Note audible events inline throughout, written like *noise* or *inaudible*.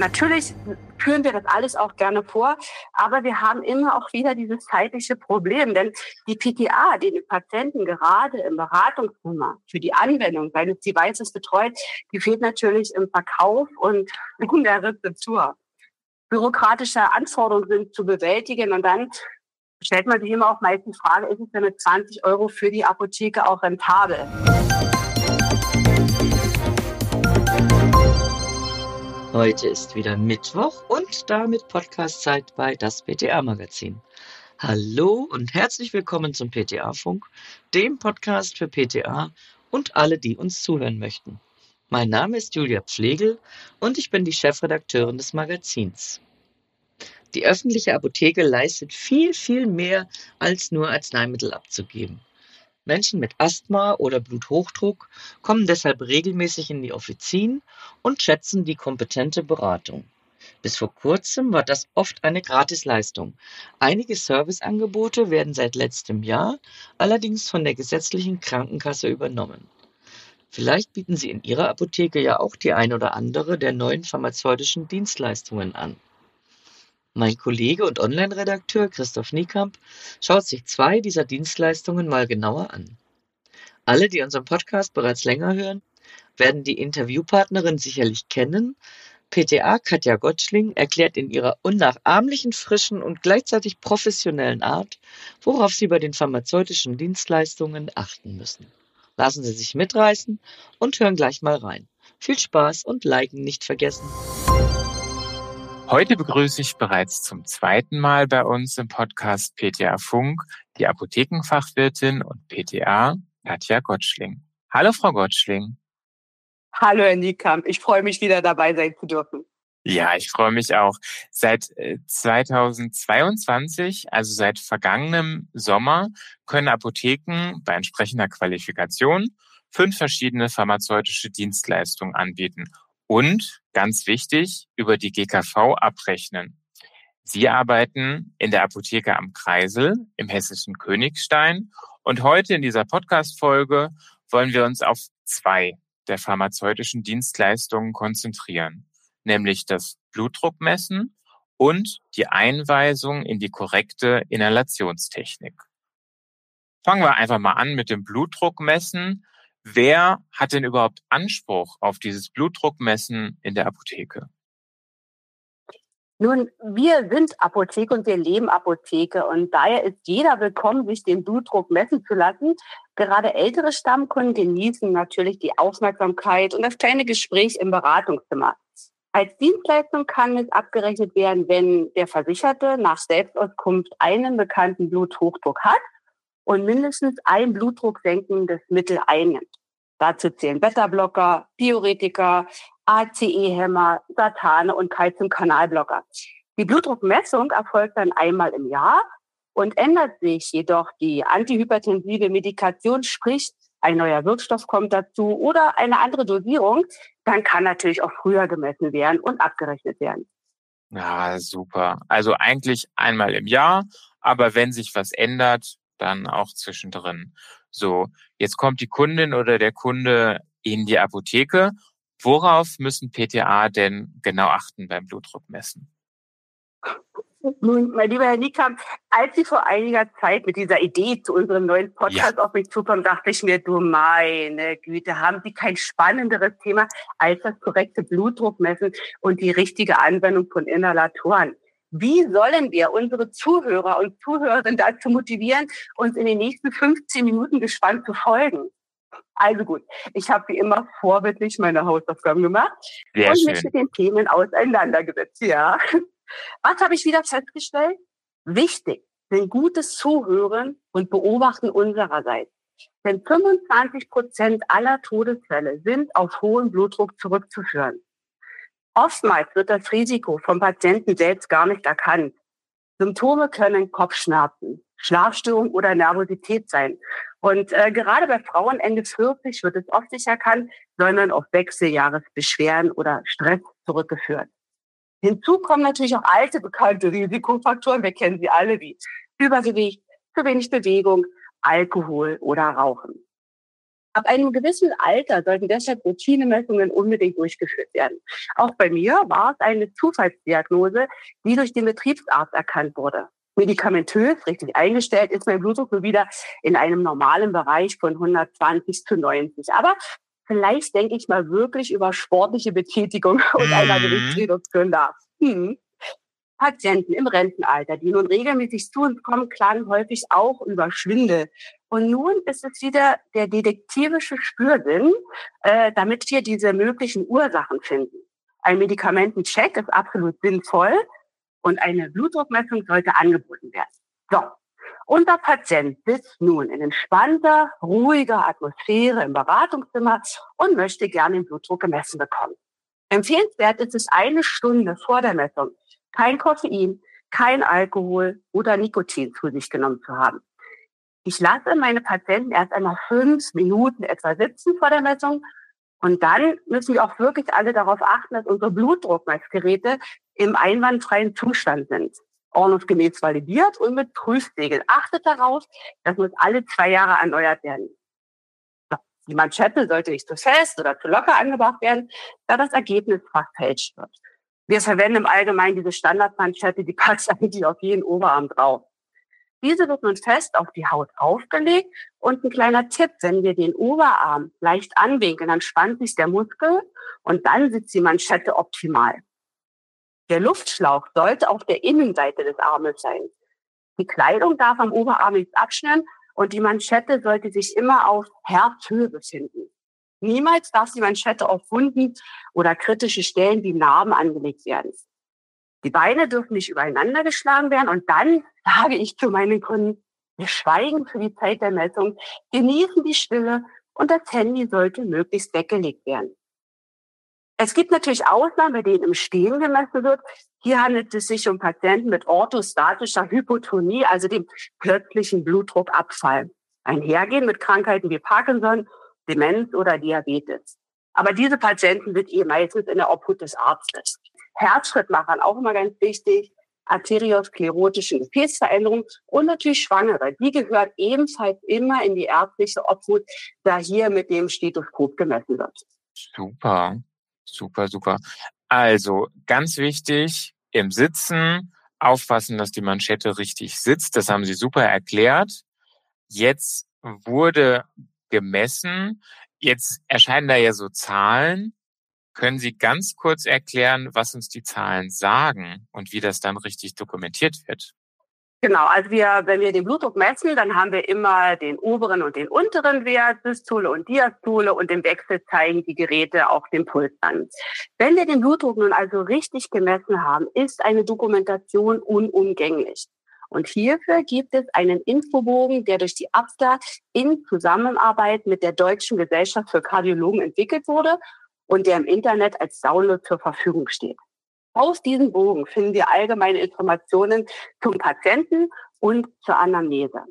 Natürlich führen wir das alles auch gerne vor, aber wir haben immer auch wieder dieses zeitliche Problem, denn die PTA, die den Patienten gerade im Beratungszimmer für die Anwendung seines Devices betreut, die fehlt natürlich im Verkauf und *laughs* in der Rezeptur. Bürokratische Anforderungen sind zu bewältigen und dann stellt man sich immer auch meistens die Frage, ist es denn mit 20 Euro für die Apotheke auch rentabel? Heute ist wieder Mittwoch und damit Podcastzeit bei das PTA Magazin. Hallo und herzlich willkommen zum PTA Funk, dem Podcast für PTA und alle, die uns zuhören möchten. Mein Name ist Julia Pflegel und ich bin die Chefredakteurin des Magazins. Die öffentliche Apotheke leistet viel, viel mehr als nur Arzneimittel abzugeben. Menschen mit Asthma oder Bluthochdruck kommen deshalb regelmäßig in die Offizien und schätzen die kompetente Beratung. Bis vor kurzem war das oft eine Gratisleistung. Einige Serviceangebote werden seit letztem Jahr allerdings von der gesetzlichen Krankenkasse übernommen. Vielleicht bieten Sie in Ihrer Apotheke ja auch die ein oder andere der neuen pharmazeutischen Dienstleistungen an. Mein Kollege und Online-Redakteur Christoph Niekamp schaut sich zwei dieser Dienstleistungen mal genauer an. Alle, die unseren Podcast bereits länger hören, werden die Interviewpartnerin sicherlich kennen. PTA Katja Gottschling erklärt in ihrer unnachahmlichen, frischen und gleichzeitig professionellen Art, worauf Sie bei den pharmazeutischen Dienstleistungen achten müssen. Lassen Sie sich mitreißen und hören gleich mal rein. Viel Spaß und Liken nicht vergessen. Heute begrüße ich bereits zum zweiten Mal bei uns im Podcast PTA Funk die Apothekenfachwirtin und PTA Katja Gottschling. Hallo, Frau Gottschling. Hallo, Herr Niekamp. Ich freue mich, wieder dabei sein zu dürfen. Ja, ich freue mich auch. Seit 2022, äh, also seit vergangenem Sommer, können Apotheken bei entsprechender Qualifikation fünf verschiedene pharmazeutische Dienstleistungen anbieten und, ganz wichtig, über die GKV abrechnen. Sie arbeiten in der Apotheke am Kreisel im hessischen Königstein und heute in dieser Podcast-Folge wollen wir uns auf zwei der pharmazeutischen Dienstleistungen konzentrieren, nämlich das Blutdruckmessen und die Einweisung in die korrekte Inhalationstechnik. Fangen wir einfach mal an mit dem Blutdruckmessen. Wer hat denn überhaupt Anspruch auf dieses Blutdruckmessen in der Apotheke? Nun, wir sind Apotheke und wir leben Apotheke und daher ist jeder willkommen, sich den Blutdruck messen zu lassen. Gerade ältere Stammkunden genießen natürlich die Aufmerksamkeit und das kleine Gespräch im Beratungszimmer. Als Dienstleistung kann es abgerechnet werden, wenn der Versicherte nach Selbstauskunft einen bekannten Bluthochdruck hat und mindestens ein blutdrucksenkendes Mittel einnimmt. Dazu zählen Beta-Blocker, Diuretika, ACE-Hämmer, Satane und Calcium-Kanalblocker. Die Blutdruckmessung erfolgt dann einmal im Jahr und ändert sich jedoch die antihypertensive Medikation, sprich ein neuer Wirkstoff kommt dazu oder eine andere Dosierung, dann kann natürlich auch früher gemessen werden und abgerechnet werden. Ja, super. Also eigentlich einmal im Jahr, aber wenn sich was ändert, dann auch zwischendrin. So, jetzt kommt die Kundin oder der Kunde in die Apotheke. Worauf müssen PTA denn genau achten beim Blutdruckmessen? Nun, mein lieber Herr Niekamp, als Sie vor einiger Zeit mit dieser Idee zu unserem neuen Podcast ja. auf mich zukommen, dachte ich mir, du meine Güte, haben Sie kein spannenderes Thema als das korrekte Blutdruckmessen und die richtige Anwendung von Inhalatoren. Wie sollen wir unsere Zuhörer und Zuhörerinnen dazu motivieren, uns in den nächsten 15 Minuten gespannt zu folgen? Also gut, ich habe wie immer vorbildlich meine Hausaufgaben gemacht Sehr und schön. mich mit den Themen auseinandergesetzt. Ja. Was habe ich wieder festgestellt? Wichtig sind gutes Zuhören und Beobachten unsererseits. Denn 25 Prozent aller Todesfälle sind auf hohen Blutdruck zurückzuführen. Oftmals wird das Risiko vom Patienten selbst gar nicht erkannt. Symptome können Kopfschmerzen, Schlafstörung oder Nervosität sein. Und äh, gerade bei Frauen Ende 40 wird es oft nicht erkannt, sondern auf Wechseljahresbeschwerden oder Stress zurückgeführt. Hinzu kommen natürlich auch alte bekannte Risikofaktoren. Wir kennen sie alle wie Übergewicht, zu wenig Bewegung, Alkohol oder Rauchen. Ab einem gewissen Alter sollten deshalb Routinemessungen unbedingt durchgeführt werden. Auch bei mir war es eine Zufallsdiagnose, die durch den Betriebsarzt erkannt wurde. Medikamentös, richtig eingestellt, ist mein Blutdruck nur wieder in einem normalen Bereich von 120 zu 90. Aber vielleicht denke ich mal wirklich über sportliche Betätigung und mhm. einer Gewichtsreduktion nach. Hm. Patienten im Rentenalter, die nun regelmäßig zu uns kommen, klagen häufig auch über Schwindel. Und nun ist es wieder der detektivische Spürsinn, äh, damit wir diese möglichen Ursachen finden. Ein Medikamentencheck ist absolut sinnvoll und eine Blutdruckmessung sollte angeboten werden. So. Unser Patient sitzt nun in entspannter, ruhiger Atmosphäre im Beratungszimmer und möchte gerne den Blutdruck gemessen bekommen. Empfehlenswert ist es eine Stunde vor der Messung kein Koffein, kein Alkohol oder Nikotin zu sich genommen zu haben. Ich lasse meine Patienten erst einmal fünf Minuten etwa sitzen vor der Messung und dann müssen wir auch wirklich alle darauf achten, dass unsere Blutdruckmessgeräte im einwandfreien Zustand sind. Ordnungsgemäß validiert und mit Prüfsegel. Achtet darauf, das muss alle zwei Jahre erneuert werden. Die Manschette sollte nicht zu fest oder zu locker angebracht werden, da das Ergebnis verfälscht wird. Wir verwenden im Allgemeinen diese Standardmanschette, die passt *laughs* eigentlich auf jeden Oberarm drauf. Diese wird nun fest auf die Haut aufgelegt und ein kleiner Tipp, wenn wir den Oberarm leicht anwinkeln, dann spannt sich der Muskel und dann sitzt die Manschette optimal. Der Luftschlauch sollte auf der Innenseite des Armes sein. Die Kleidung darf am Oberarm nicht abschnüren und die Manschette sollte sich immer auf Herzhöhe befinden. Niemals darf die Manschette auf Wunden oder kritische Stellen wie Narben angelegt werden. Die Beine dürfen nicht übereinander geschlagen werden. Und dann sage ich zu meinen Kunden, wir schweigen für die Zeit der Messung, genießen die Stille und das Handy sollte möglichst weggelegt werden. Es gibt natürlich Ausnahmen, bei denen im Stehen gemessen wird. Hier handelt es sich um Patienten mit orthostatischer Hypotonie, also dem plötzlichen Blutdruckabfall. Einhergehen mit Krankheiten wie Parkinson Demenz oder Diabetes. Aber diese Patienten sind eh meistens in der Obhut des Arztes. Herzschrittmachern auch immer ganz wichtig, arteriosklerotische Gefäßveränderungen und natürlich Schwangere. Die gehört ebenfalls immer in die ärztliche Obhut, da hier mit dem Stethoskop gemessen wird. Super, super, super. Also ganz wichtig, im Sitzen aufpassen, dass die Manschette richtig sitzt. Das haben Sie super erklärt. Jetzt wurde gemessen. Jetzt erscheinen da ja so Zahlen. Können Sie ganz kurz erklären, was uns die Zahlen sagen und wie das dann richtig dokumentiert wird? Genau, also wir, wenn wir den Blutdruck messen, dann haben wir immer den oberen und den unteren Wert, Systole und Diastole und im Wechsel zeigen die Geräte auch den Puls an. Wenn wir den Blutdruck nun also richtig gemessen haben, ist eine Dokumentation unumgänglich. Und hierfür gibt es einen Infobogen, der durch die ABSTA in Zusammenarbeit mit der Deutschen Gesellschaft für Kardiologen entwickelt wurde und der im Internet als Download zur Verfügung steht. Aus diesem Bogen finden wir allgemeine Informationen zum Patienten und zur Anamnese.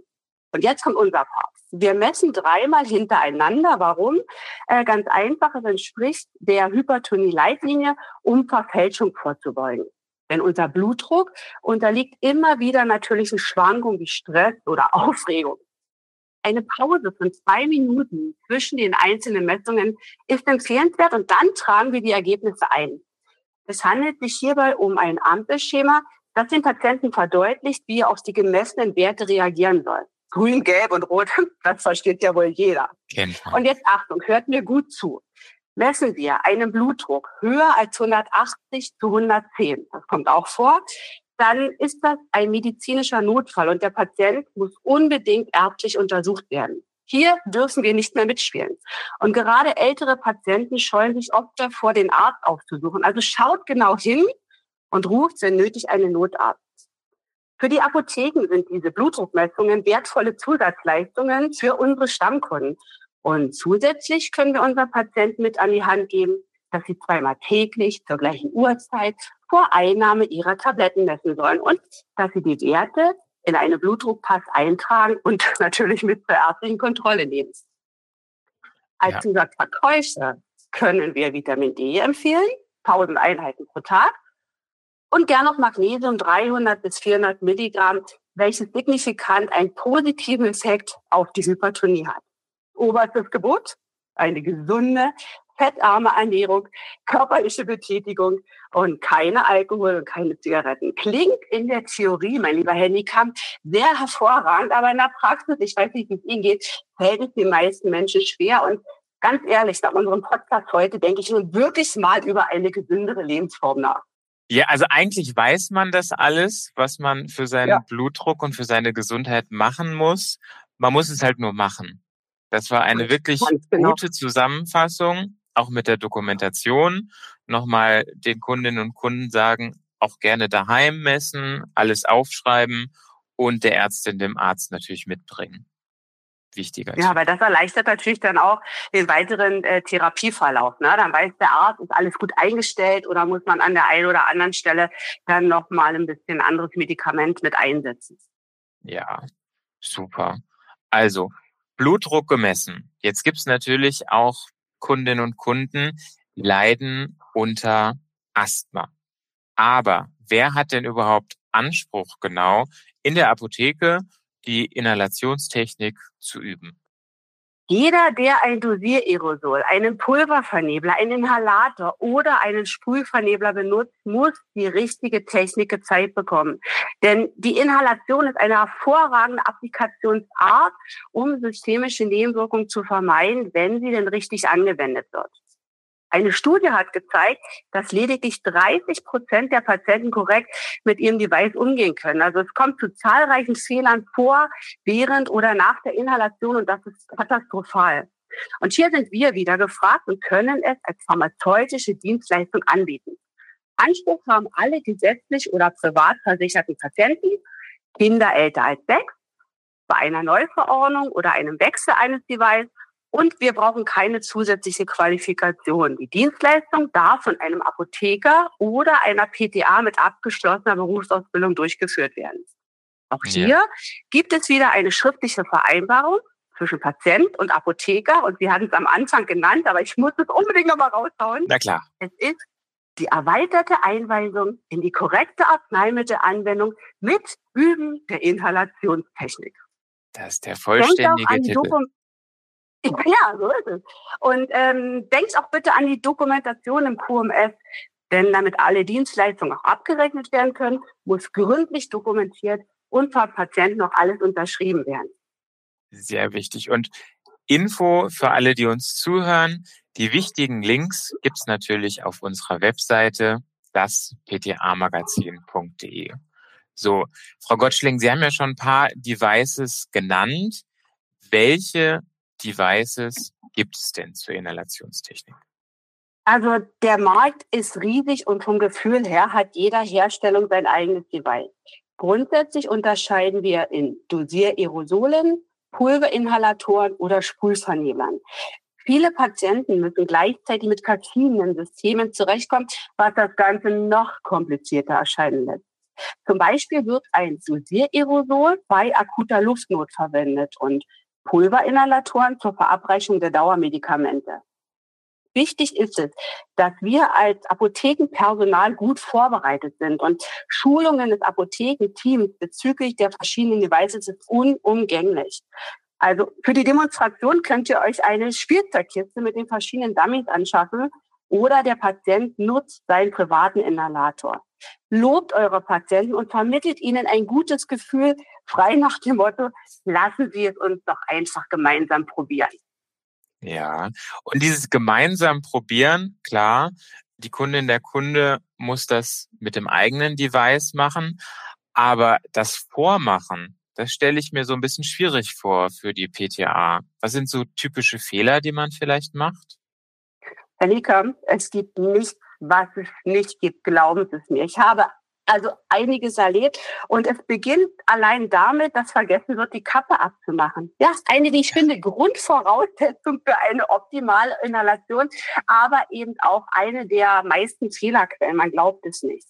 Und jetzt kommt unser Part. Wir messen dreimal hintereinander. Warum? Äh, ganz einfach, es entspricht der Hypertonie-Leitlinie, um Verfälschung vorzubeugen. Denn unser Blutdruck unterliegt immer wieder natürlichen Schwankungen wie Stress oder *laughs* Aufregung. Eine Pause von zwei Minuten zwischen den einzelnen Messungen ist empfehlenswert und dann tragen wir die Ergebnisse ein. Es handelt sich hierbei um ein Ampelschema, das den Patienten verdeutlicht, wie er auf die gemessenen Werte reagieren soll. Grün, Gelb und Rot, *laughs* das versteht ja wohl jeder. Und jetzt Achtung, hört mir gut zu messen wir einen Blutdruck höher als 180 zu 110, das kommt auch vor, dann ist das ein medizinischer Notfall und der Patient muss unbedingt ärztlich untersucht werden. Hier dürfen wir nicht mehr mitspielen. Und gerade ältere Patienten scheuen sich oft davor, den Arzt aufzusuchen. Also schaut genau hin und ruft, wenn nötig, einen Notarzt. Für die Apotheken sind diese Blutdruckmessungen wertvolle Zusatzleistungen für unsere Stammkunden. Und zusätzlich können wir unseren Patienten mit an die Hand geben, dass sie zweimal täglich zur gleichen Uhrzeit vor Einnahme ihrer Tabletten messen sollen und dass sie die Werte in eine Blutdruckpass eintragen und *laughs* natürlich mit zur ärztlichen Kontrolle nehmen. Als ja. Zusatzverkäufer können wir Vitamin D empfehlen, 1000 Einheiten pro Tag und gern noch Magnesium 300 bis 400 Milligramm, welches signifikant einen positiven Effekt auf die Hypertonie hat. Oberstes Gebot, eine gesunde, fettarme Ernährung, körperliche Betätigung und keine Alkohol und keine Zigaretten. Klingt in der Theorie, mein lieber Handycam, sehr hervorragend, aber in der Praxis, ich weiß nicht, wie es Ihnen geht, fällt es den meisten Menschen schwer. Und ganz ehrlich, nach unserem Podcast heute denke ich nun wirklich mal über eine gesündere Lebensform nach. Ja, also eigentlich weiß man das alles, was man für seinen ja. Blutdruck und für seine Gesundheit machen muss. Man muss es halt nur machen. Das war eine wirklich genau. gute Zusammenfassung auch mit der Dokumentation nochmal den Kundinnen und Kunden sagen, auch gerne daheim messen, alles aufschreiben und der Ärztin, dem Arzt natürlich mitbringen. Wichtiger. Ja, weil das erleichtert natürlich dann auch den weiteren äh, Therapieverlauf. Ne? Dann weiß der Arzt, ist alles gut eingestellt oder muss man an der einen oder anderen Stelle dann nochmal ein bisschen anderes Medikament mit einsetzen. Ja, super. Also, Blutdruck gemessen. Jetzt gibt's natürlich auch Kundinnen und Kunden leiden unter Asthma. Aber wer hat denn überhaupt Anspruch genau in der Apotheke die Inhalationstechnik zu üben? Jeder, der ein Dosiererosol, einen Pulververnebler, einen Inhalator oder einen Sprühvernebler benutzt, muss die richtige Technik gezeigt bekommen. Denn die Inhalation ist eine hervorragende Applikationsart, um systemische Nebenwirkungen zu vermeiden, wenn sie denn richtig angewendet wird. Eine Studie hat gezeigt, dass lediglich 30 Prozent der Patienten korrekt mit ihrem Device umgehen können. Also es kommt zu zahlreichen Fehlern vor, während oder nach der Inhalation und das ist katastrophal. Und hier sind wir wieder gefragt und können es als pharmazeutische Dienstleistung anbieten. Anspruch haben alle gesetzlich oder privat versicherten Patienten, Kinder älter als sechs, bei einer Neuverordnung oder einem Wechsel eines Devices und wir brauchen keine zusätzliche Qualifikation. Die Dienstleistung darf von einem Apotheker oder einer PTA mit abgeschlossener Berufsausbildung durchgeführt werden. Auch hier ja. gibt es wieder eine schriftliche Vereinbarung zwischen Patient und Apotheker. Und Sie hatten es am Anfang genannt, aber ich muss es unbedingt nochmal raushauen. Na klar. Es ist die erweiterte Einweisung in die korrekte Arzneimittelanwendung mit Üben der Inhalationstechnik. Das ist der vollständige Titel. *laughs* Ja, so ist es. Und ähm, denkt auch bitte an die Dokumentation im QMS, denn damit alle Dienstleistungen auch abgerechnet werden können, muss gründlich dokumentiert und vom Patienten noch alles unterschrieben werden. Sehr wichtig. Und Info für alle, die uns zuhören. Die wichtigen Links gibt's natürlich auf unserer Webseite, das ptamagazin.de. So, Frau Gottschling, Sie haben ja schon ein paar Devices genannt. Welche Devices gibt es denn zur Inhalationstechnik? Also der Markt ist riesig und vom Gefühl her hat jeder Herstellung sein eigenes Device. Grundsätzlich unterscheiden wir in Dosierersolen, Pulverinhalatoren oder Sprühverneblern. Viele Patienten müssen gleichzeitig mit verschiedenen Systemen zurechtkommen, was das Ganze noch komplizierter erscheinen lässt. Zum Beispiel wird ein Dosiererosol bei akuter Luftnot verwendet und Pulverinhalatoren zur Verabreichung der Dauermedikamente. Wichtig ist es, dass wir als Apothekenpersonal gut vorbereitet sind und Schulungen des Apothekenteams bezüglich der verschiedenen Devices ist unumgänglich. Also für die Demonstration könnt ihr euch eine Spielzeugkiste mit den verschiedenen Dummies anschaffen oder der Patient nutzt seinen privaten Inhalator. Lobt eure Patienten und vermittelt ihnen ein gutes Gefühl, frei nach dem Motto, lassen Sie es uns doch einfach gemeinsam probieren. Ja, und dieses gemeinsam probieren, klar, die Kundin, der Kunde muss das mit dem eigenen Device machen, aber das Vormachen, das stelle ich mir so ein bisschen schwierig vor für die PTA. Was sind so typische Fehler, die man vielleicht macht? Annika, es gibt nichts, was es nicht gibt. Glauben Sie es mir. Ich habe also einiges erlebt. Und es beginnt allein damit, dass vergessen wird, die Kappe abzumachen. Ja, eine, wie ich finde, Grundvoraussetzung für eine optimale Inhalation, aber eben auch eine der meisten Fehlerquellen. Man glaubt es nicht.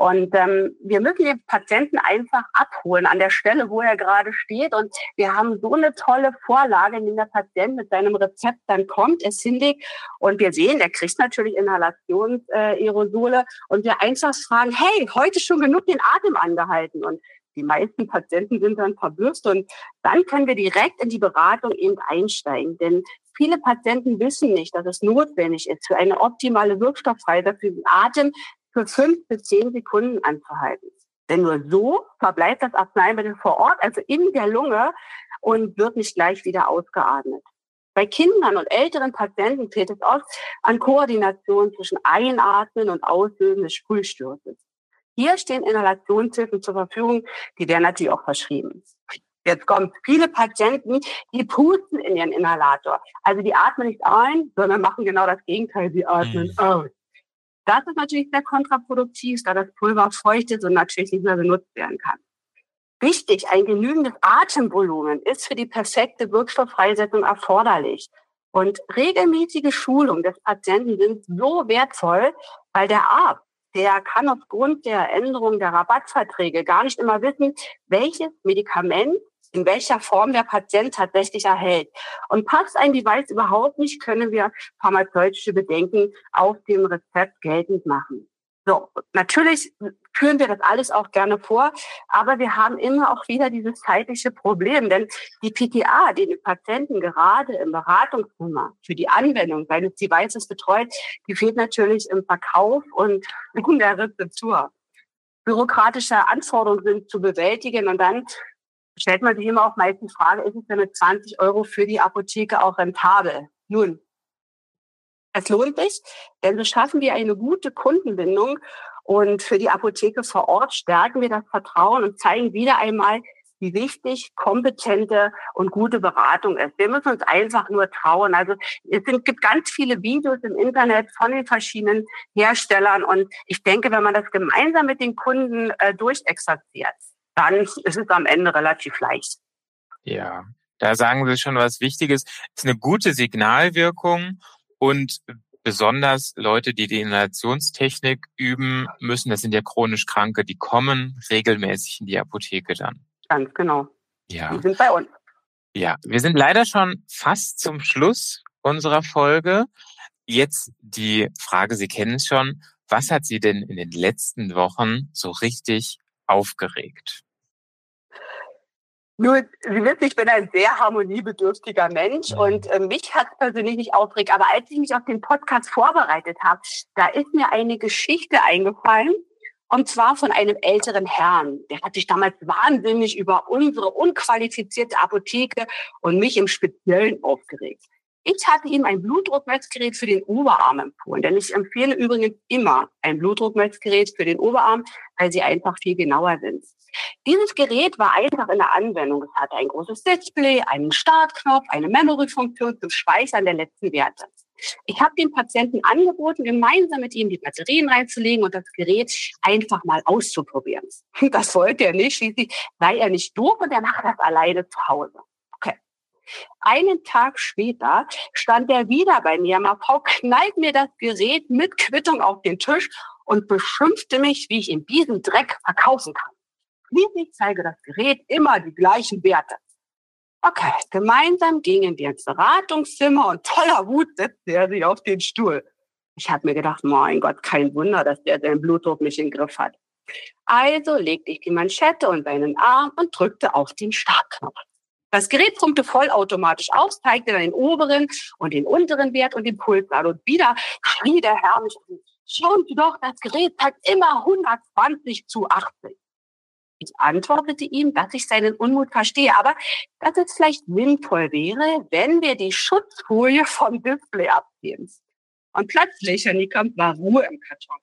Und ähm, wir müssen den Patienten einfach abholen an der Stelle, wo er gerade steht. Und wir haben so eine tolle Vorlage, in der Patient mit seinem Rezept dann kommt, es hinlegt. Und wir sehen, der kriegt natürlich Inhalationsaerosole. Äh, und wir einfach fragen, hey, heute schon genug den Atem angehalten. Und Die meisten Patienten sind dann verblüfft und dann können wir direkt in die Beratung eben einsteigen. Denn viele Patienten wissen nicht, dass es notwendig ist, für eine optimale Wirkstofffreiheit für den Atem für fünf bis zehn Sekunden anzuhalten. Denn nur so verbleibt das Arzneimittel vor Ort, also in der Lunge, und wird nicht gleich wieder ausgeatmet. Bei Kindern und älteren Patienten fehlt es oft an Koordination zwischen Einatmen und Auslösen des Sprühsturzes. Hier stehen Inhalationshilfen zur Verfügung, die werden natürlich auch verschrieben. Jetzt kommen viele Patienten, die pusten in ihren Inhalator. Also die atmen nicht ein, sondern machen genau das Gegenteil, sie atmen mhm. aus. Das ist natürlich sehr kontraproduktiv, da das Pulver feucht ist und natürlich nicht mehr benutzt werden kann. Wichtig, ein genügendes Atemvolumen ist für die perfekte Wirkstofffreisetzung erforderlich. Und regelmäßige Schulung des Patienten sind so wertvoll, weil der Arzt, der kann aufgrund der Änderung der Rabattverträge gar nicht immer wissen, welches Medikament in welcher Form der Patient tatsächlich erhält. Und passt ein Device überhaupt nicht, können wir pharmazeutische Bedenken auf dem Rezept geltend machen. So, natürlich führen wir das alles auch gerne vor, aber wir haben immer auch wieder dieses zeitliche Problem, denn die PTA, die den Patienten gerade im Beratungszimmer für die Anwendung seines Devices betreut, die fehlt natürlich im Verkauf und *laughs* in der Rezeptur. Bürokratische Anforderungen sind zu bewältigen und dann stellt man sich immer auch meistens die Frage, ist es denn mit 20 Euro für die Apotheke auch rentabel? Nun, es lohnt sich, denn so schaffen wir eine gute Kundenbindung und für die Apotheke vor Ort stärken wir das Vertrauen und zeigen wieder einmal, wie wichtig kompetente und gute Beratung ist. Wir müssen uns einfach nur trauen. Also es sind, gibt ganz viele Videos im Internet von den verschiedenen Herstellern und ich denke, wenn man das gemeinsam mit den Kunden äh, durchexerziert, dann ist es am Ende relativ leicht. Ja, da sagen Sie schon was Wichtiges. Es ist eine gute Signalwirkung und besonders Leute, die die Inhalationstechnik üben müssen, das sind ja chronisch Kranke, die kommen regelmäßig in die Apotheke dann. Ganz genau. Ja. Die sind bei uns. Ja, wir sind leider schon fast zum Schluss unserer Folge. Jetzt die Frage, Sie kennen es schon. Was hat Sie denn in den letzten Wochen so richtig aufgeregt? Nur, Sie wissen, ich bin ein sehr harmoniebedürftiger Mensch und äh, mich hat persönlich nicht aufgeregt. Aber als ich mich auf den Podcast vorbereitet habe, da ist mir eine Geschichte eingefallen. Und zwar von einem älteren Herrn. Der hat sich damals wahnsinnig über unsere unqualifizierte Apotheke und mich im Speziellen aufgeregt. Ich hatte ihm ein Blutdruckmessgerät für den Oberarm empfohlen, denn ich empfehle übrigens immer ein Blutdruckmessgerät für den Oberarm, weil sie einfach viel genauer sind. Dieses Gerät war einfach in der Anwendung. Es hatte ein großes Display, einen Startknopf, eine Memory-Funktion zum Speichern der letzten Werte. Ich habe den Patienten angeboten, gemeinsam mit ihm die Batterien reinzulegen und das Gerät einfach mal auszuprobieren. *laughs* Das wollte er nicht, schließlich sei er nicht doof und er macht das alleine zu Hause. Einen Tag später stand er wieder bei mir. MAV knallt mir das Gerät mit Quittung auf den Tisch und beschimpfte mich, wie ich in diesem Dreck verkaufen kann. Schließlich zeige das Gerät immer die gleichen Werte. Okay, gemeinsam gingen wir ins Beratungszimmer und voller Wut setzte er sich auf den Stuhl. Ich habe mir gedacht, mein Gott, kein Wunder, dass der seinen Blutdruck nicht im Griff hat. Also legte ich die Manschette und seinen Arm und drückte auf den Startknopf. Das Gerät pumpte vollautomatisch aus, zeigte dann den oberen und den unteren Wert und den Puls an. Und wieder schrie der Herr mich an. Schauen Sie doch, das Gerät zeigt immer 120 zu 80. Ich antwortete ihm, dass ich seinen Unmut verstehe, aber dass es vielleicht sinnvoll wäre, wenn wir die Schutzfolie vom Display abgeben. Und plötzlich, Herr Niekamp, war Ruhe im Karton.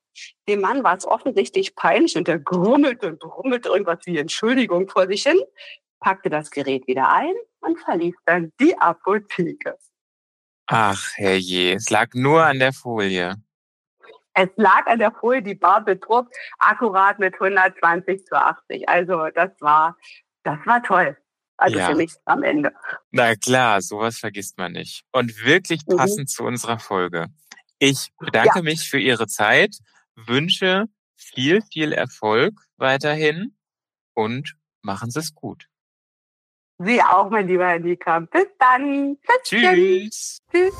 Dem Mann war es offensichtlich peinlich und er grummelte und brummelte irgendwas wie Entschuldigung vor sich hin, packte das Gerät wieder ein und verließ dann die Apotheke. Ach, herrje, es lag nur an der Folie. Es lag an der Folie, die war bedruckt, akkurat mit 120 zu 80. Also das war, das war toll. Also ja. für mich am Ende. Na klar, sowas vergisst man nicht. Und wirklich mhm. passend mhm. zu unserer Folge. Ich bedanke ja. mich für Ihre Zeit, wünsche viel, viel Erfolg weiterhin und machen Sie es gut. Sie auch, mein lieber Herr Niekamp. Bis dann. Tschüss. Tschüss.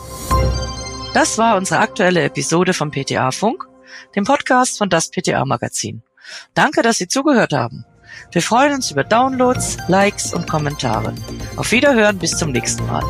Das war unsere aktuelle Episode vom PTA Funk, dem Podcast von das PTA Magazin. Danke, dass Sie zugehört haben. Wir freuen uns über Downloads, Likes und Kommentare. Auf Wiederhören bis zum nächsten Mal.